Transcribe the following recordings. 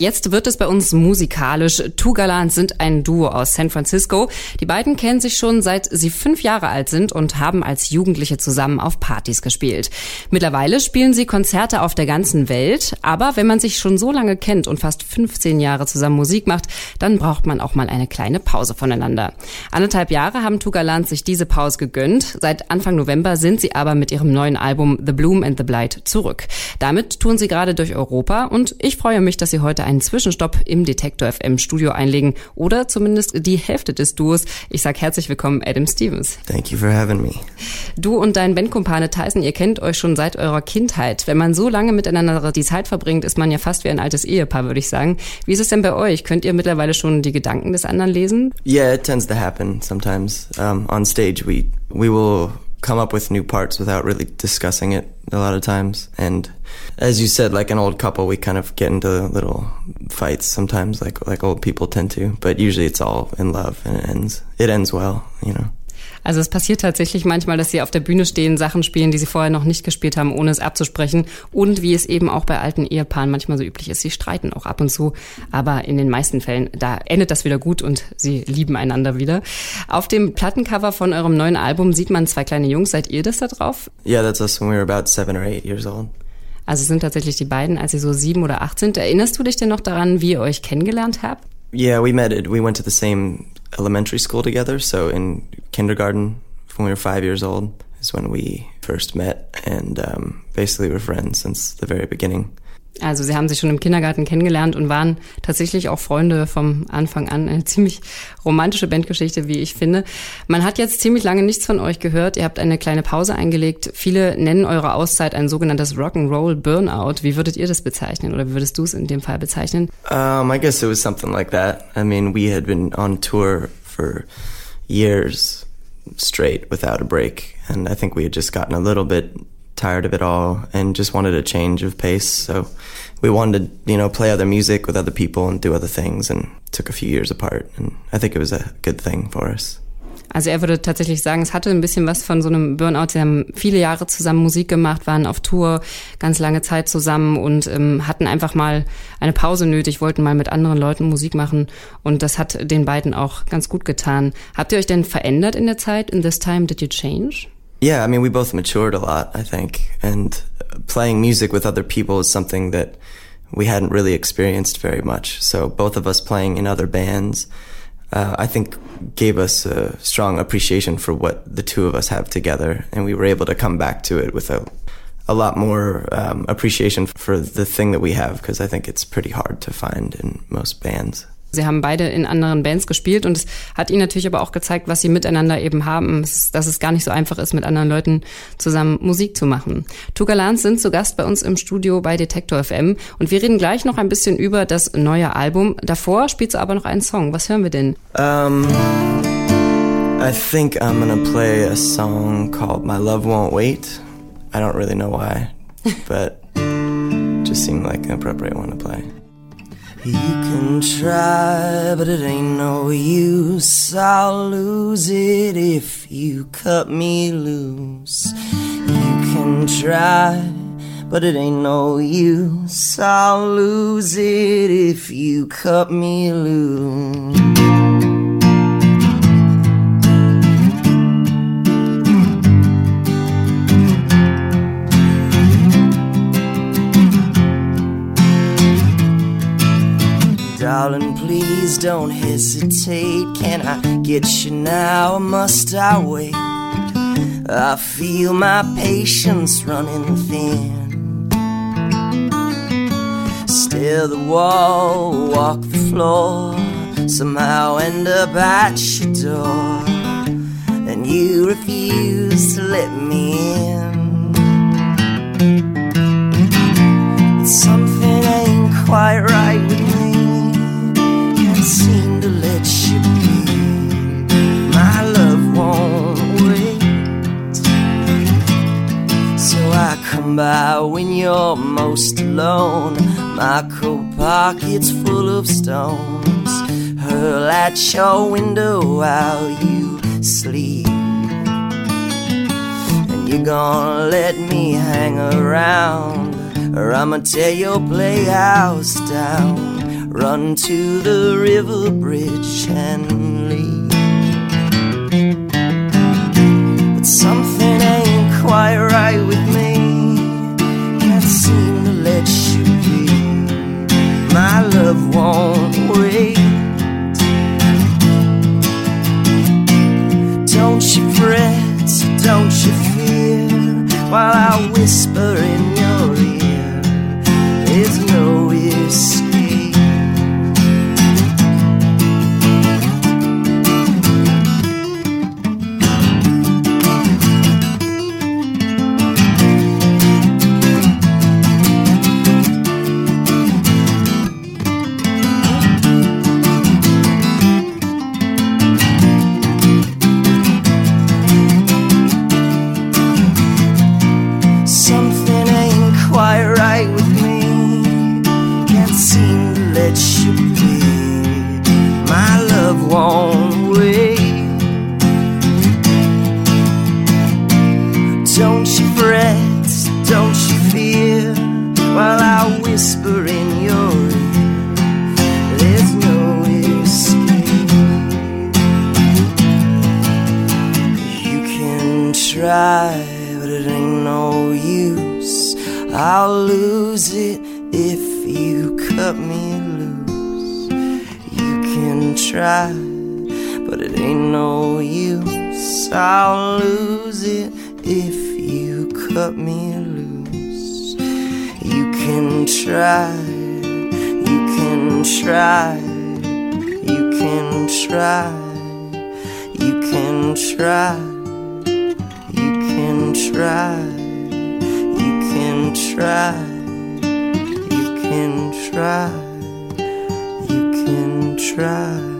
Jetzt wird es bei uns musikalisch. Two Gallant sind ein Duo aus San Francisco. Die beiden kennen sich schon seit sie fünf Jahre alt sind und haben als Jugendliche zusammen auf Partys gespielt. Mittlerweile spielen sie Konzerte auf der ganzen Welt. Aber wenn man sich schon so lange kennt und fast 15 Jahre zusammen Musik macht, dann braucht man auch mal eine kleine Pause voneinander. Anderthalb Jahre haben Two Gallant sich diese Pause gegönnt. Seit Anfang November sind sie aber mit ihrem neuen Album The Bloom and the Blight zurück. Damit tun sie gerade durch Europa und ich freue mich, dass sie heute einen Zwischenstopp im Detektor FM Studio einlegen oder zumindest die Hälfte des Duos. Ich sag herzlich willkommen, Adam Stevens. Thank you for having me. Du und dein Bandkumpane Tyson, ihr kennt euch schon seit eurer Kindheit. Wenn man so lange miteinander die Zeit verbringt, ist man ja fast wie ein altes Ehepaar, würde ich sagen. Wie ist es denn bei euch? Könnt ihr mittlerweile schon die Gedanken des anderen lesen? Yeah, it tends to happen sometimes. Um, on stage, we we will come up with new parts without really discussing it a lot of times. And as you said, like an old couple, we kind of get into little fights sometimes, like like old people tend to. But usually, it's all in love, and it ends it ends well, you know. Also es passiert tatsächlich manchmal, dass sie auf der Bühne stehen, Sachen spielen, die sie vorher noch nicht gespielt haben, ohne es abzusprechen. Und wie es eben auch bei alten Ehepaaren manchmal so üblich ist, sie streiten auch ab und zu. Aber in den meisten Fällen, da endet das wieder gut und sie lieben einander wieder. Auf dem Plattencover von eurem neuen Album sieht man zwei kleine Jungs. Seid ihr das da drauf? Yeah, that's us when we were about seven or eight years old. Also es sind tatsächlich die beiden, als sie so sieben oder acht sind. Erinnerst du dich denn noch daran, wie ihr euch kennengelernt habt? Yeah, we met it. We went to the same elementary school together. So in kindergarten, when we were five years old, is when we first met, and um, basically we're friends since the very beginning. Also sie haben sich schon im Kindergarten kennengelernt und waren tatsächlich auch Freunde vom Anfang an. Eine ziemlich romantische Bandgeschichte, wie ich finde. Man hat jetzt ziemlich lange nichts von euch gehört. Ihr habt eine kleine Pause eingelegt. Viele nennen eure Auszeit ein sogenanntes Rock'n'Roll Burnout. Wie würdet ihr das bezeichnen oder wie würdest du es in dem Fall bezeichnen? Um, I guess it was something like that. I mean, we had been on tour for years straight without a break, and I think we had just gotten a little bit tired of it all and just wanted a change of pace. So we wanted to, you know, play other music with other people and do other things and took a few years apart. And I think it was a good thing for us. Also er würde tatsächlich sagen, es hatte ein bisschen was von so einem Burnout. Sie haben viele Jahre zusammen Musik gemacht, waren auf Tour ganz lange Zeit zusammen und ähm, hatten einfach mal eine Pause nötig, wollten mal mit anderen Leuten Musik machen und das hat den beiden auch ganz gut getan. Habt ihr euch denn verändert in der Zeit? In this time did you change? Yeah, I mean, we both matured a lot, I think, and playing music with other people is something that we hadn't really experienced very much. So both of us playing in other bands, uh, I think gave us a strong appreciation for what the two of us have together, and we were able to come back to it with a a lot more um, appreciation for the thing that we have because I think it's pretty hard to find in most bands. Sie haben beide in anderen Bands gespielt und es hat ihnen natürlich aber auch gezeigt, was sie miteinander eben haben, dass es gar nicht so einfach ist, mit anderen Leuten zusammen Musik zu machen. Tugalans sind zu Gast bei uns im Studio bei Detektor FM und wir reden gleich noch ein bisschen über das neue Album. Davor spielst du aber noch einen Song. Was hören wir denn? Um, I think I'm gonna play a song called My Love Won't Wait. I don't really know why, but just seemed like an appropriate one to play. You can try, but it ain't no use. I'll lose it if you cut me loose. You can try, but it ain't no use. I'll lose it if you cut me loose. Please don't hesitate. Can I get you now or must I wait? I feel my patience running thin. Stare the wall, walk the floor, somehow end up at your door. And you refuse to let me in. But something ain't quite right I come by when you're most alone. My coat pockets full of stones. Hurl at your window while you sleep. And you're gonna let me hang around, or I'ma tear your playhouse down. Run to the river bridge and try, but it ain't no use. I'll lose it if you cut me loose. You can try, you can try, you can try, you can try. You can try, you can try, you can try, you can try.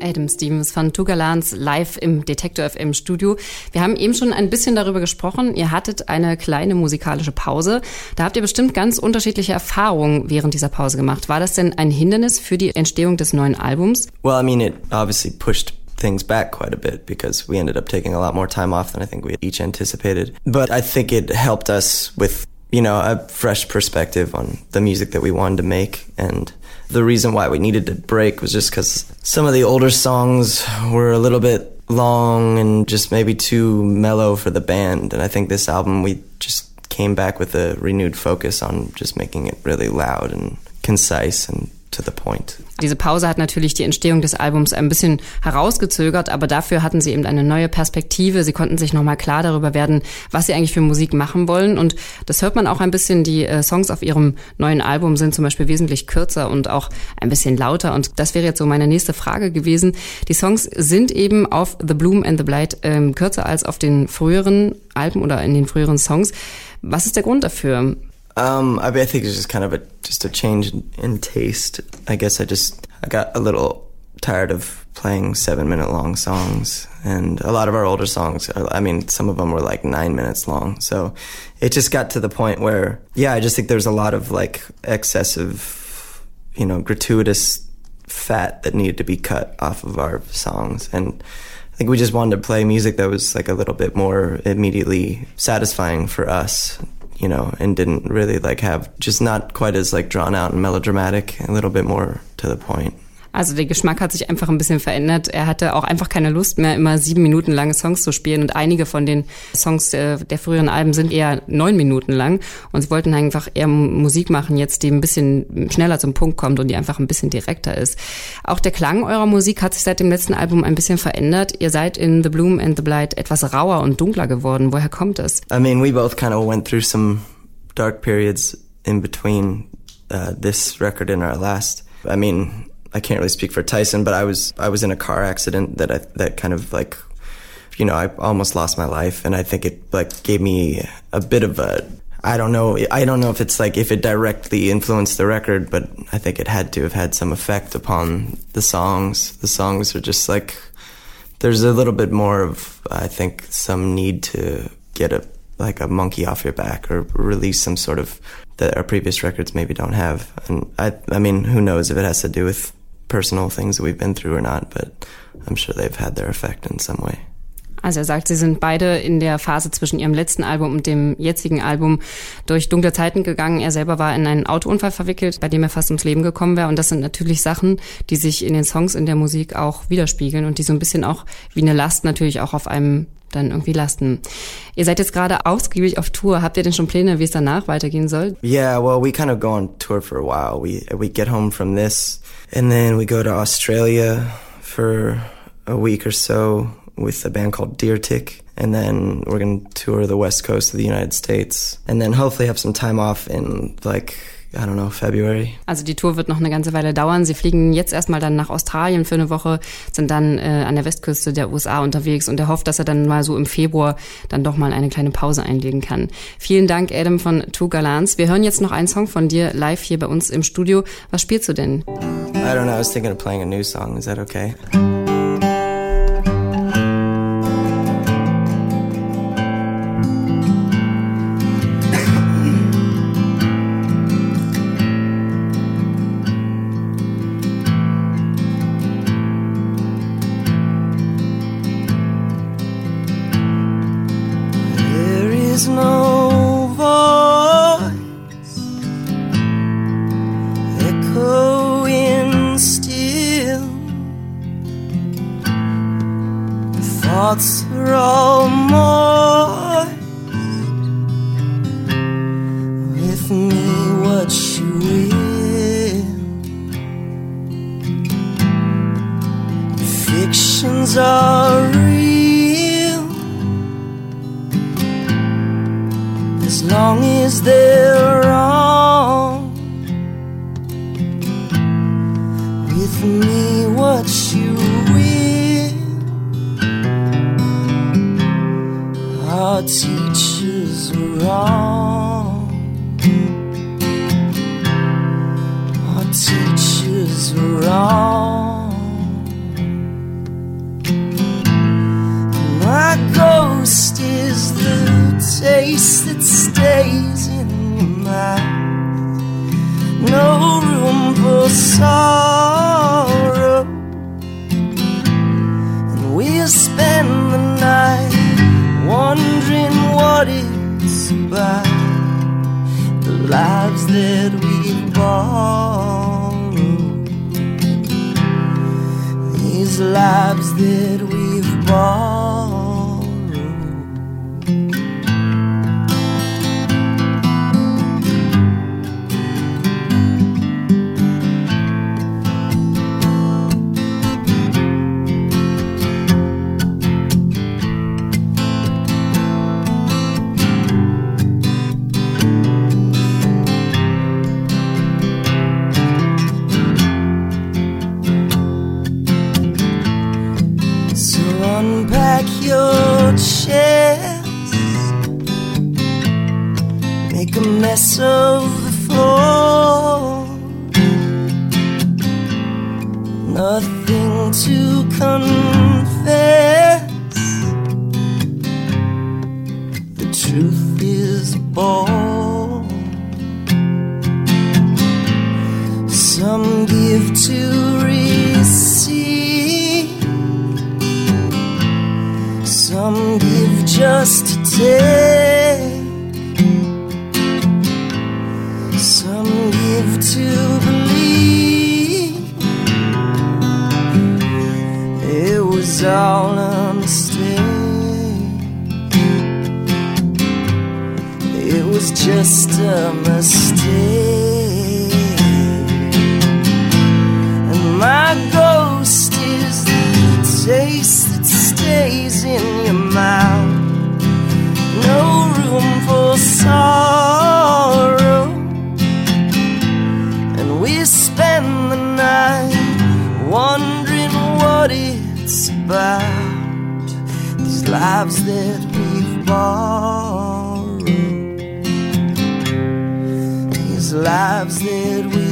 Adam Stevens von Tugalans live im Detektor FM Studio. Wir haben eben schon ein bisschen darüber gesprochen. Ihr hattet eine kleine musikalische Pause. Da habt ihr bestimmt ganz unterschiedliche Erfahrungen während dieser Pause gemacht. War das denn ein Hindernis für die Entstehung des neuen Albums? Well, I mean, it obviously pushed things back quite a bit because we ended up taking a lot more time off than I think we each anticipated. But I think it helped us with, you know, a fresh perspective on the music that we wanted to make. And the reason why we needed to break was just because some of the older songs were a little bit long and just maybe too mellow for the band. And I think this album, we just came back with a renewed focus on just making it really loud and concise and to the point. Diese Pause hat natürlich die Entstehung des Albums ein bisschen herausgezögert, aber dafür hatten sie eben eine neue Perspektive. Sie konnten sich nochmal klar darüber werden, was sie eigentlich für Musik machen wollen. Und das hört man auch ein bisschen. Die äh, Songs auf ihrem neuen Album sind zum Beispiel wesentlich kürzer und auch ein bisschen lauter. Und das wäre jetzt so meine nächste Frage gewesen. Die Songs sind eben auf The Bloom and the Blight ähm, kürzer als auf den früheren Alben oder in den früheren Songs. Was ist der Grund dafür? Um, I, mean, I think it's just kind of a just a change in, taste. I guess I just I got a little tired of playing seven minute long songs, and a lot of our older songs. Are, I mean, some of them were like nine minutes long. So it just got to the point where, yeah, I just think there's a lot of like excessive, you know, gratuitous fat that needed to be cut off of our songs, and I think we just wanted to play music that was like a little bit more immediately satisfying for us you know, and didn't really like have just not quite as like drawn out and melodramatic, a little bit more to the point. Also der Geschmack hat sich einfach ein bisschen verändert. Er hatte auch einfach keine Lust mehr, immer sieben Minuten lange Songs zu spielen. Und einige von den Songs der, der früheren Alben sind eher neun Minuten lang. Und sie wollten einfach eher Musik machen, jetzt die ein bisschen schneller zum Punkt kommt und die einfach ein bisschen direkter ist. Auch der Klang eurer Musik hat sich seit dem letzten Album ein bisschen verändert. Ihr seid in The Bloom and the Blight etwas rauer und dunkler geworden. Woher kommt es? I mean, we both kind of went through some dark periods in between uh, this record and our last. I mean, I can't really speak for Tyson, but I was I was in a car accident that I, that kind of like, you know, I almost lost my life, and I think it like gave me a bit of a I don't know I don't know if it's like if it directly influenced the record, but I think it had to have had some effect upon the songs. The songs are just like there's a little bit more of I think some need to get a like a monkey off your back or release some sort of that our previous records maybe don't have. And I I mean who knows if it has to do with personal things that we've been through or not, but I'm sure they've had their effect in some way. Also er sagt, sie sind beide in der Phase zwischen ihrem letzten Album und dem jetzigen Album durch dunkle Zeiten gegangen. Er selber war in einen Autounfall verwickelt, bei dem er fast ums Leben gekommen wäre. Und das sind natürlich Sachen, die sich in den Songs, in der Musik auch widerspiegeln und die so ein bisschen auch wie eine Last natürlich auch auf einem dann irgendwie lasten. Ihr seid jetzt gerade ausgiebig auf Tour. Habt ihr denn schon Pläne, wie es danach weitergehen soll? Yeah, well, we kind of go on tour for a while. We we get home from this and then we go to Australia for a week or so with a band called Deer Tick. And then we're going to tour the west coast of the United States. And then hopefully have some time off in like I don't know, February. Also die Tour wird noch eine ganze Weile dauern. Sie fliegen jetzt erstmal dann nach Australien für eine Woche, sind dann äh, an der Westküste der USA unterwegs und er hofft, dass er dann mal so im Februar dann doch mal eine kleine Pause einlegen kann. Vielen Dank, Adam von Two Galants. Wir hören jetzt noch einen Song von dir live hier bei uns im Studio. Was spielst du denn? I don't know, I was thinking of playing a new song. Is that okay? Thoughts are all moist. With me, what you will. Fictions are real as long as they're wrong. With me, what you our teachers were wrong. Our teachers were wrong. My ghost is the taste that stays in mouth. No room for sorrow. About the lives that we've borrowed. These lives that we've borrowed mess of the floor. Nothing to confess. The truth is born. Some give to receive. Some give just to take. Was all a mistake. It was just a mistake. And my ghost is the taste that stays in about. These lives that we've borrowed, these lives that we've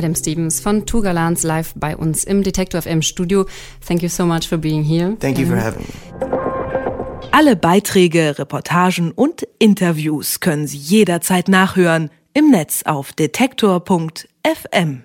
Adam Stevens von Two Galants live bei uns im Detector FM Studio. Thank you so much for being here. Thank you for having me. Alle Beiträge, Reportagen und Interviews können Sie jederzeit nachhören im Netz auf detektor.fm.